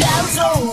down so